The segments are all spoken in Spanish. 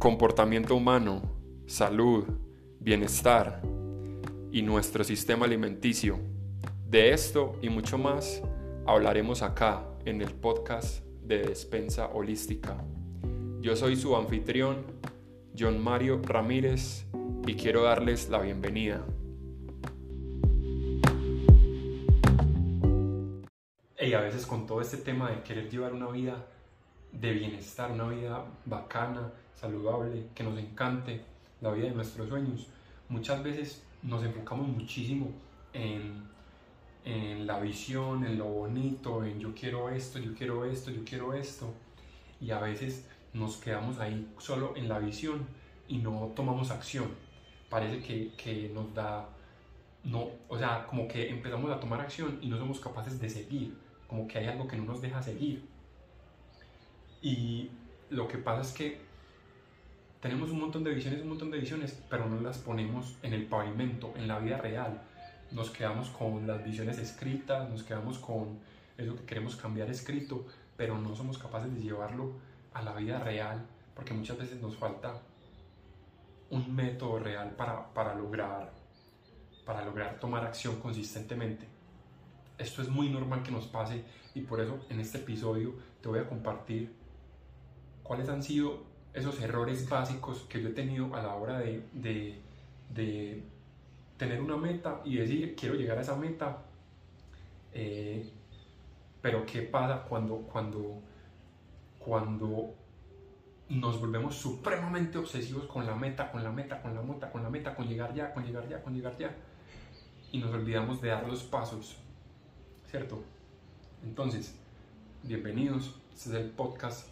comportamiento humano, salud, bienestar y nuestro sistema alimenticio. De esto y mucho más hablaremos acá en el podcast de Despensa Holística. Yo soy su anfitrión, John Mario Ramírez, y quiero darles la bienvenida. Y a veces con todo este tema de querer llevar una vida de bienestar, una vida bacana, saludable, que nos encante, la vida de nuestros sueños, muchas veces nos enfocamos muchísimo en, en la visión, en lo bonito, en yo quiero esto, yo quiero esto, yo quiero esto, y a veces nos quedamos ahí solo en la visión y no tomamos acción. Parece que, que nos da, no, o sea, como que empezamos a tomar acción y no somos capaces de seguir, como que hay algo que no nos deja seguir. Y lo que pasa es que tenemos un montón de visiones, un montón de visiones, pero no las ponemos en el pavimento, en la vida real. Nos quedamos con las visiones escritas, nos quedamos con eso que queremos cambiar escrito, pero no somos capaces de llevarlo a la vida real, porque muchas veces nos falta un método real para, para lograr, para lograr tomar acción consistentemente. Esto es muy normal que nos pase y por eso en este episodio te voy a compartir cuáles han sido esos errores básicos que yo he tenido a la hora de, de, tener una meta y decir quiero llegar a esa meta. Eh, pero ¿qué pasa cuando, cuando, cuando nos volvemos supremamente obsesivos con la meta, con la meta, con la meta, con la meta, con llegar ya, con llegar ya, con llegar ya? Y nos olvidamos de dar los pasos, ¿cierto? Entonces, bienvenidos, este es el podcast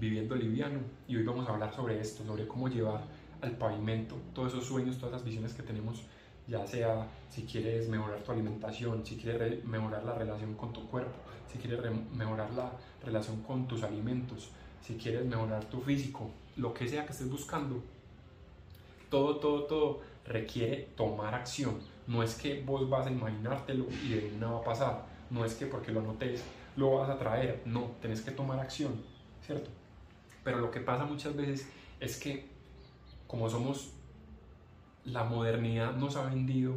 Viviendo Liviano y hoy vamos a hablar sobre esto, sobre cómo llevar al pavimento todos esos sueños, todas las visiones que tenemos, ya sea si quieres mejorar tu alimentación, si quieres mejorar la relación con tu cuerpo, si quieres mejorar la relación con tus alimentos, si quieres mejorar tu físico, lo que sea que estés buscando, todo, todo, todo requiere tomar acción. No es que vos vas a imaginártelo y de una va a pasar. No es que porque lo notes lo vas a traer. No, tenés que tomar acción, ¿cierto? Pero lo que pasa muchas veces es que como somos, la modernidad nos ha vendido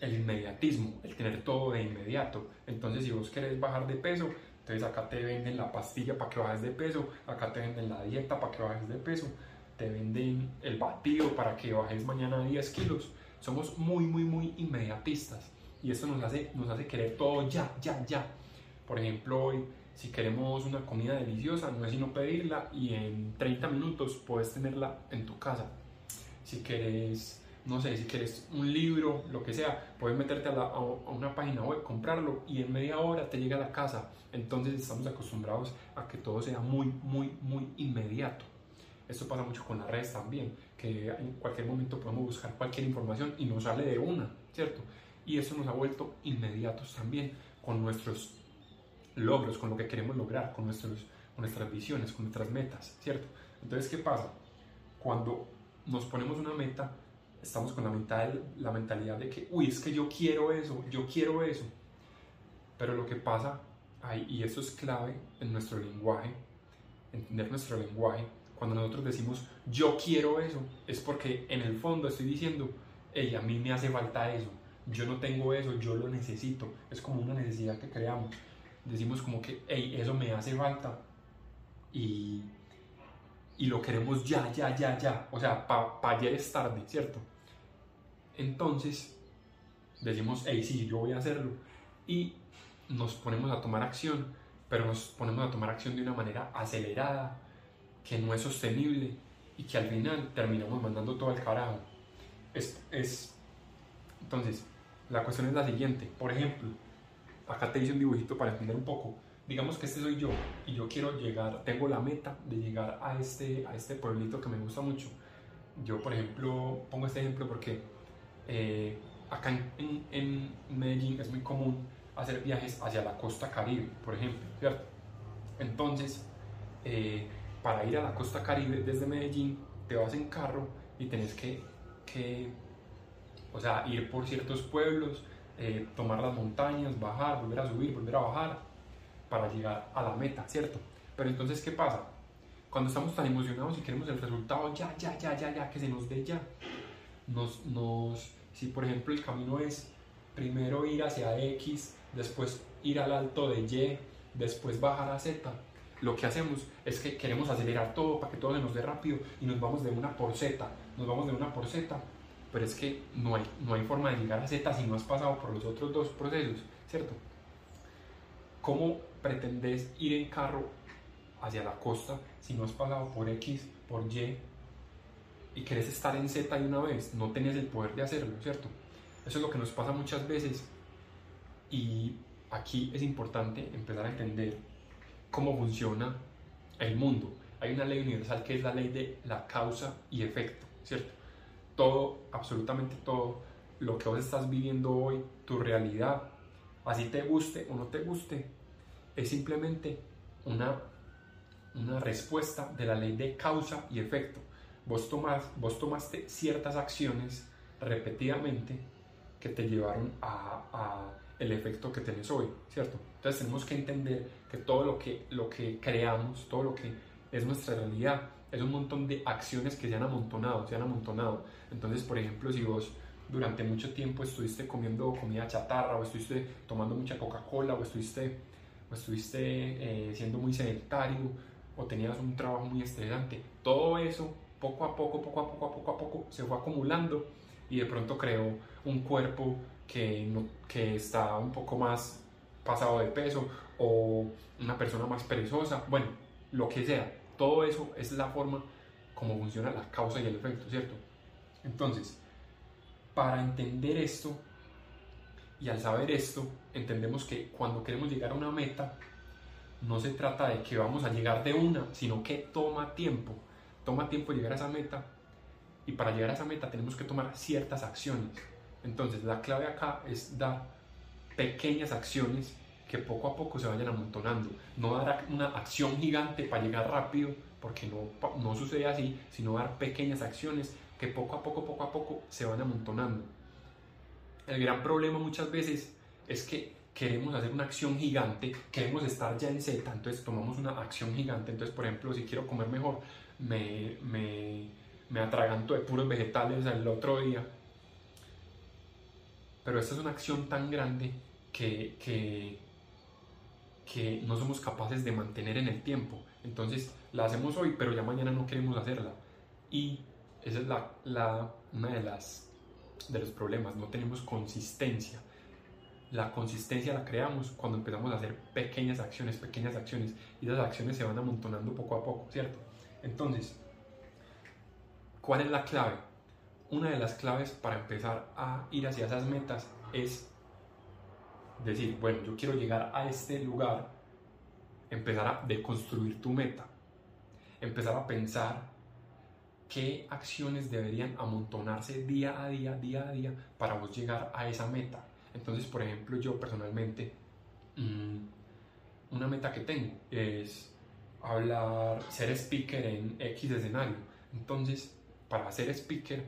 el inmediatismo, el tener todo de inmediato. Entonces si vos querés bajar de peso, entonces acá te venden la pastilla para que bajes de peso, acá te venden la dieta para que bajes de peso, te venden el batido para que bajes mañana 10 kilos. Somos muy, muy, muy inmediatistas y esto nos hace, nos hace querer todo ya, ya, ya. Por ejemplo, hoy si queremos una comida deliciosa, no es sino pedirla y en 30 minutos puedes tenerla en tu casa. Si quieres, no sé, si quieres un libro, lo que sea, puedes meterte a, una página web, comprarlo y en media hora te llega a la casa. Entonces estamos acostumbrados a que todo sea muy, muy, muy inmediato. Esto pasa mucho con las redes también, que en cualquier momento podemos buscar cualquier información y nos sale de una, ¿cierto? Y eso nos ha vuelto inmediatos también con nuestros logros, con lo que queremos lograr, con, nuestros, nuestras visiones, con nuestras metas, ¿cierto? Entonces, ¿qué pasa? Cuando nos ponemos una meta, estamos con la, mental, la mentalidad de que, uy, es que yo quiero eso, yo quiero eso. Pero lo que pasa ahí, y eso es clave en nuestro lenguaje, entender nuestro lenguaje, cuando nosotros decimos yo quiero eso, es porque en el fondo estoy diciendo, hey, a mí me hace falta eso, yo no tengo eso, yo lo necesito, es como una necesidad que creamos decimos como que, hey, eso me hace falta y, y lo queremos ya, ya, ya, ya. O sea, para pa ayer es tarde, ¿cierto? Entonces, decimos, hey, sí, yo voy a hacerlo. Y nos ponemos a tomar acción, pero nos ponemos a tomar acción de una manera acelerada, que no es sostenible y que al final terminamos mandando todo al carajo. Es, es, entonces, la cuestión es la siguiente. Por ejemplo, acá te hice un dibujito para entender un poco. Digamos que este soy yo y yo quiero llegar, tengo la meta de llegar a este, a este pueblito que me gusta mucho. Yo, por ejemplo, pongo este ejemplo porque eh, acá en, en, Medellín es muy común hacer viajes hacia la costa caribe, por ejemplo, ¿cierto? Entonces, eh, para ir a la costa caribe desde Medellín, te vas en carro y tenés que, que o sea, ir por ciertos pueblos, eh, tomar las montañas, bajar, volver a subir, volver a bajar, para llegar a la meta, ¿cierto? Pero entonces, ¿qué pasa? cuando estamos tan emocionados y queremos el resultado ya, ya, ya, ya, ya, que se nos dé ya, nos, nos, si por ejemplo el camino es primero ir hacia X, después ir al alto de Y, después bajar a Z, lo que hacemos es que queremos acelerar todo para que todo se nos dé rápido y nos vamos de una por Z, nos vamos de una por Z, pero es que no hay, no hay forma de llegar a Z si no has pasado por los otros dos procesos, ¿cierto? ¿Cómo pretendes ir en carro hacia la costa si no has pasado por X, por Y y querés estar en Z de una vez? No tenés el poder de hacerlo, ¿cierto? Eso es lo que nos pasa muchas veces y aquí es importante empezar a entender cómo funciona el mundo. Hay una ley universal que es la ley de la causa y efecto, ¿cierto? Todo, absolutamente todo lo que vos estás viviendo hoy, tu realidad, así te guste o no te guste, es simplemente una, una respuesta de la ley de causa y efecto. Vos, tomas, vos tomaste ciertas acciones repetidamente que te llevaron a, a el efecto que tienes hoy, ¿cierto? Entonces tenemos que entender que todo lo que, lo que creamos, todo lo que es nuestra realidad, es un montón de acciones que se han amontonado, se han amontonado. Entonces, por ejemplo, si vos durante mucho tiempo estuviste comiendo comida chatarra o estuviste tomando mucha Coca-Cola o estuviste, o estuviste eh, siendo muy sedentario o tenías un trabajo muy estresante, todo eso poco a poco, poco a poco, poco a poco se fue acumulando y de pronto creó un cuerpo que, no, que está un poco más pasado de peso o una persona más perezosa, bueno, lo que sea, todo eso es la forma como funciona la causa y el efecto, ¿cierto? Entonces, para entender esto y al saber esto, entendemos que cuando queremos llegar a una meta, no se trata de que vamos a llegar de una, sino que toma tiempo, toma tiempo llegar a esa meta y para llegar a esa meta tenemos que tomar ciertas acciones. Entonces la clave acá es dar pequeñas acciones que poco a poco se vayan amontonando. No dar una acción gigante para llegar rápido, porque no, no sucede así, sino dar pequeñas acciones que poco a poco, poco a poco se van amontonando. El gran problema muchas veces es que queremos hacer una acción gigante, queremos estar ya en Z, entonces tomamos una acción gigante. Entonces, por ejemplo, si quiero comer mejor, me, me, me atraganto de puros vegetales el otro día pero esta es una acción tan grande que, que, que no somos capaces de mantener en el tiempo. Entonces la hacemos hoy, pero ya mañana no queremos hacerla. Y esa es la, la, una de, las, de los problemas, no tenemos consistencia. La consistencia la creamos cuando empezamos a hacer pequeñas acciones, pequeñas acciones, y esas acciones se van amontonando poco a poco, ¿cierto? Entonces, ¿cuál es la clave? una de las claves para empezar a ir hacia esas metas es decir, bueno, yo quiero llegar a este lugar, empezar a deconstruir tu meta, empezar a pensar qué acciones deberían amontonarse día a día, día a día, para vos llegar a esa meta. Entonces, por ejemplo, yo personalmente, mm, una meta que tengo es hablar, ser speaker en X escenario. Entonces, para ser speaker,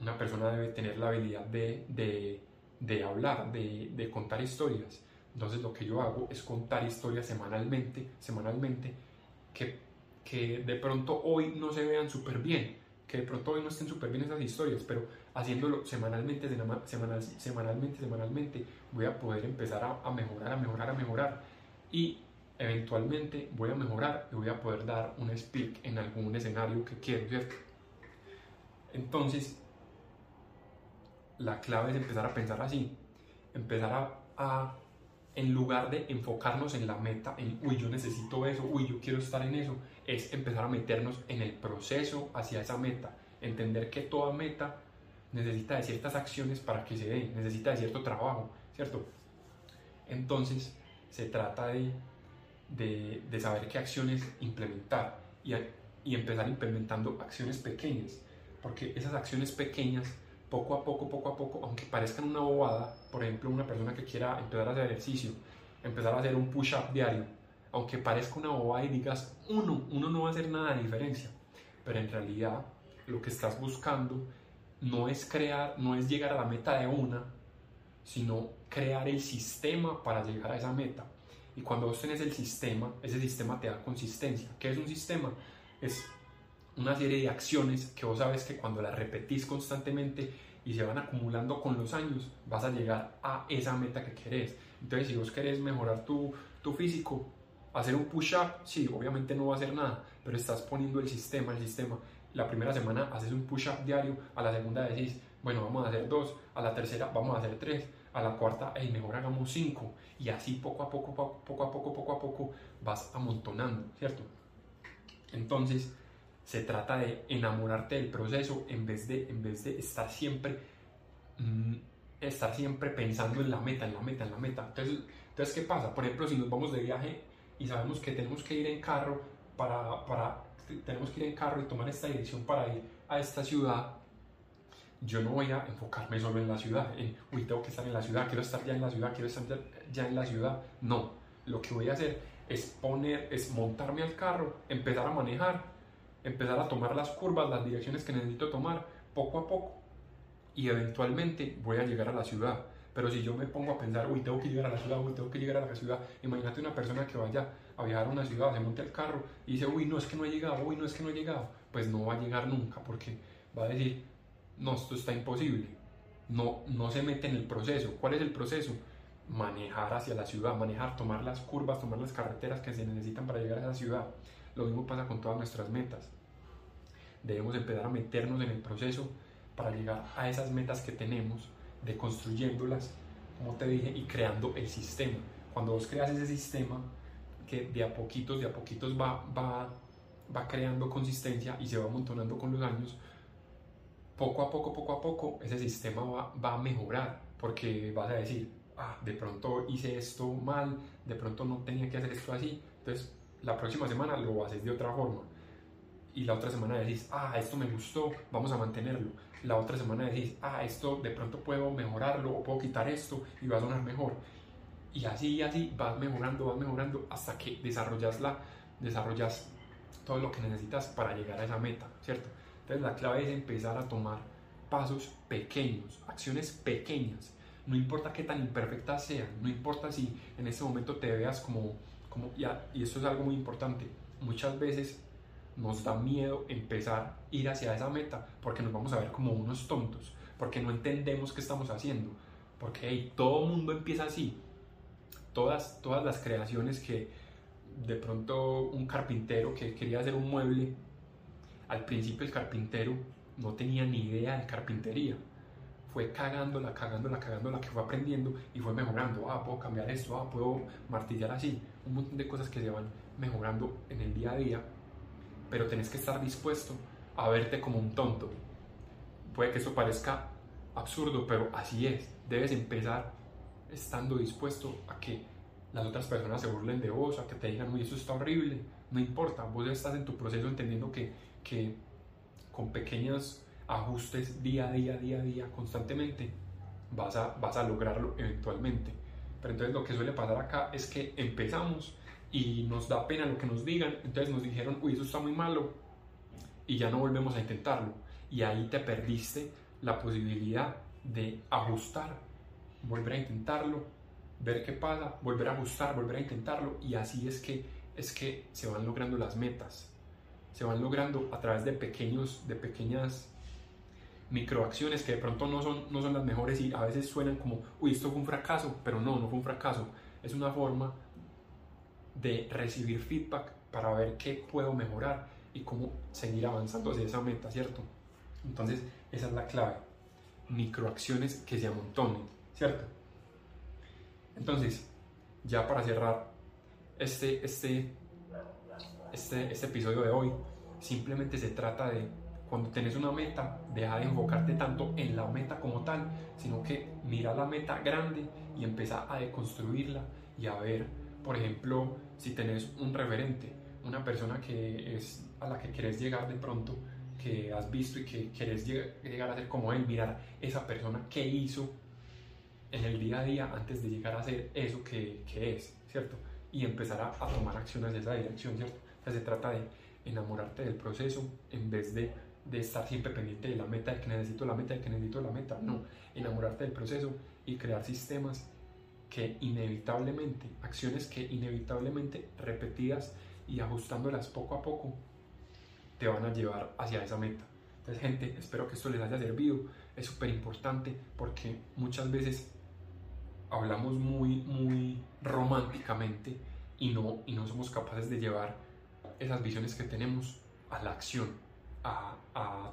una persona debe tener la habilidad de, de, de hablar, de, de, contar historias. Entonces lo que yo hago es contar historias semanalmente, semanalmente, que, que de pronto hoy no se vean súper bien, que de pronto hoy no estén súper bien esas historias, pero haciéndolo semanalmente, semanal, semanalmente, semanalmente, voy a poder empezar a, mejorar, a mejorar, a mejorar. Y eventualmente voy a mejorar y voy a poder dar un speak en algún escenario que quiero, ¿cierto? Entonces, la clave es empezar a pensar así, empezar a, en lugar de enfocarnos en la meta, en, uy, yo necesito eso, uy, yo quiero estar en eso, es empezar a meternos en el proceso hacia esa meta, entender que toda meta necesita de ciertas acciones para que se dé, necesita de cierto trabajo, ¿cierto? Entonces, se trata de, de, saber qué acciones implementar y, y empezar implementando acciones pequeñas, porque esas acciones pequeñas poco a poco, poco a poco, aunque parezcan una bobada, por ejemplo, una persona que quiera empezar a hacer ejercicio, empezar a hacer un push-up diario, aunque parezca una bobada y digas uno, uno no va a hacer nada de diferencia, pero en realidad lo que estás buscando no es crear, no es llegar a la meta de una, sino crear el sistema para llegar a esa meta. Y cuando vos tenés el sistema, ese sistema te da consistencia. ¿Qué es un sistema? Es una serie de acciones que vos sabes que cuando las repetís constantemente y se van acumulando con los años, vas a llegar a esa meta que querés. Entonces, si vos querés mejorar tu, tu físico, hacer un push-up, sí, obviamente no va a hacer nada, pero estás poniendo el sistema, el sistema. La primera semana haces un push-up diario, a la segunda decís, bueno, vamos a hacer dos, a la tercera vamos a hacer tres, a la cuarta, hey, mejor hagamos cinco. Y así poco a poco, poco a poco, poco a poco vas amontonando, ¿cierto? Entonces, se trata de enamorarte del proceso en vez de, en vez de estar siempre mm, estar siempre pensando en la meta, en la meta, en la meta. Entonces, entonces, ¿qué pasa? Por ejemplo, si nos vamos de viaje y sabemos que tenemos que ir en carro para, para tenemos que ir en carro y tomar esta dirección para ir a esta ciudad, yo no voy a enfocarme solo en la ciudad, en, uy, tengo que estar en la ciudad, quiero estar ya en la ciudad, quiero estar ya, en la ciudad. No, lo que voy a hacer es poner, es montarme al carro, empezar a manejar, empezar a tomar las curvas, las direcciones que necesito tomar, poco a poco. Y eventualmente voy a llegar a la ciudad. Pero si yo me pongo a pensar, uy, tengo que llegar a la ciudad, uy, tengo que llegar a la ciudad, imagínate una persona que vaya a viajar a una ciudad, se monte al carro y dice, uy, no es que no he llegado, uy, no es que no he llegado, pues no va a llegar nunca, porque va a decir, no, esto está imposible. No, no se mete en el proceso. ¿Cuál es el proceso? Manejar hacia la ciudad, manejar, tomar las curvas, tomar las carreteras que se necesitan para llegar a esa ciudad. Lo mismo pasa con todas nuestras metas. Debemos empezar a meternos en el proceso para llegar a esas metas que tenemos, de construyéndolas, como te dije, y creando el sistema. Cuando vos creas ese sistema, que de a poquitos, de a poquitos va, va, va creando consistencia y se va amontonando con los años, poco a poco, poco a poco, ese sistema va, va a mejorar, porque vas a decir, ah, de pronto hice esto mal, de pronto no tenía que hacer esto así, entonces la próxima semana lo haces de otra forma. Y la otra semana decís, ah, esto me gustó, vamos a mantenerlo. La otra semana decís, ah, esto de pronto puedo mejorarlo o puedo quitar esto y va a sonar mejor. Y así y así vas mejorando, vas mejorando hasta que desarrollas, la, desarrollas todo lo que necesitas para llegar a esa meta, ¿cierto? Entonces la clave es empezar a tomar pasos pequeños, acciones pequeñas. No importa qué tan imperfectas sean, no importa si en ese momento te veas como, como ya, y eso es algo muy importante, muchas veces nos da miedo empezar a ir hacia esa meta porque nos vamos a ver como unos tontos, porque no entendemos qué estamos haciendo, porque todo el mundo empieza así. Todas, todas las creaciones que de pronto un carpintero que quería hacer un mueble al principio el carpintero no tenía ni idea de carpintería. Fue cagándola, cagándola, cagándola, que fue aprendiendo y fue mejorando. Ah, puedo cambiar esto, ah, puedo martillar así. Un montón de cosas que se van mejorando en el día a día. Pero tenés que estar dispuesto a verte como un tonto. Puede que eso parezca absurdo, pero así es. Debes empezar estando dispuesto a que las otras personas se burlen de vos, a que te digan, uy, eso está horrible. No importa, vos estás en tu proceso entendiendo que que con pequeños ajustes día a día, día a día, constantemente, vas a, vas a lograrlo eventualmente. Pero entonces lo que suele pasar acá es que empezamos y nos da pena lo que nos digan, entonces nos dijeron, uy, eso está muy malo, y ya no volvemos a intentarlo. Y ahí te perdiste la posibilidad de ajustar, volver a intentarlo, ver qué pasa, volver a ajustar, volver a intentarlo, y así es que, es que se van logrando las metas se van logrando a través de, pequeños, de pequeñas microacciones que de pronto no son, no son las mejores y a veces suenan como, uy, esto fue un fracaso, pero no, no fue un fracaso. Es una forma de recibir feedback para ver qué puedo mejorar y cómo seguir avanzando hacia esa meta, ¿cierto? Entonces, esa es la clave. Microacciones que se amontonen, ¿cierto? Entonces, ya para cerrar este, este este, este episodio de hoy. Simplemente se trata de, cuando tenés una meta, deja de enfocarte tanto en la meta como tal, sino que mira la meta grande y empieza a deconstruirla y a ver, por ejemplo, si tenés un referente, una persona que es a la que querés llegar de pronto, que has visto y que querés llegar a ser como él, mirar esa persona que hizo en el día a día antes de llegar a ser eso que, que es, ¿cierto? Y empezar a, a tomar acciones de esa dirección, ¿cierto? se trata de enamorarte del proceso en vez de, de, estar siempre pendiente de la meta, de que necesito la meta, de que necesito la meta. No, enamorarte del proceso y crear sistemas que inevitablemente, acciones que inevitablemente repetidas y ajustándolas poco a poco, te van a llevar hacia esa meta. Entonces, gente, espero que esto les haya servido. Es súper importante porque muchas veces hablamos muy, muy románticamente y no, y no somos capaces de llevar esas visiones que tenemos a la acción, a,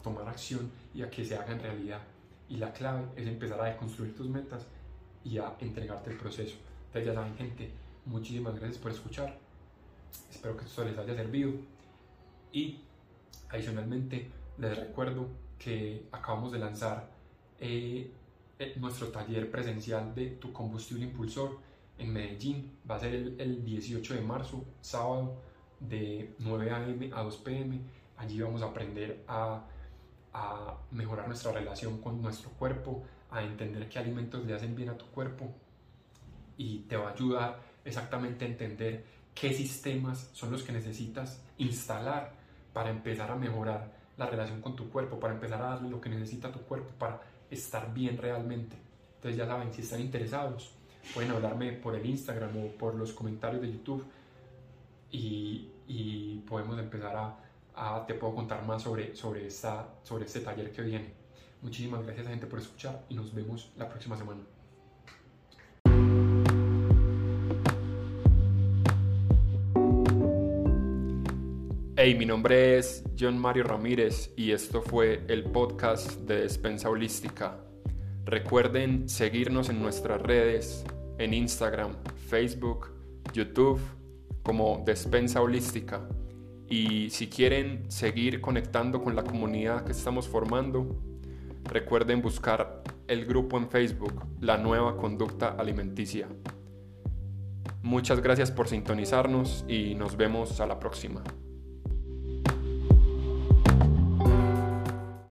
tomar acción y a que se hagan realidad. Y la clave es empezar a deconstruir tus metas y a entregarte el proceso. Entonces ya saben gente, muchísimas gracias por escuchar. Espero que esto les haya servido. Y adicionalmente les recuerdo que acabamos de lanzar eh, eh, nuestro taller presencial de tu combustible impulsor en Medellín. Va a ser el, el 18 de marzo, sábado, de 9 a.m. a 2 p.m. Allí vamos a aprender a, a mejorar nuestra relación con nuestro cuerpo, a entender qué alimentos le hacen bien a tu cuerpo y te va a ayudar exactamente a entender qué sistemas son los que necesitas instalar para empezar a mejorar la relación con tu cuerpo, para empezar a darle lo que necesita tu cuerpo para estar bien realmente. Entonces ya saben, si están interesados, pueden hablarme por el Instagram o por los comentarios de YouTube y, y podemos empezar a, a, te puedo contar más sobre, sobre, esta, sobre este taller que viene. Muchísimas gracias gente por escuchar y nos vemos la próxima semana. Hey, mi nombre es John Mario Ramírez y esto fue el podcast de Despensa Holística. Recuerden seguirnos en nuestras redes, en Instagram, Facebook, YouTube, como Despensa Holística. Y si quieren seguir conectando con la comunidad que estamos formando, recuerden buscar el grupo en Facebook, La Nueva Conducta Alimenticia. Muchas gracias por sintonizarnos y nos vemos a la próxima.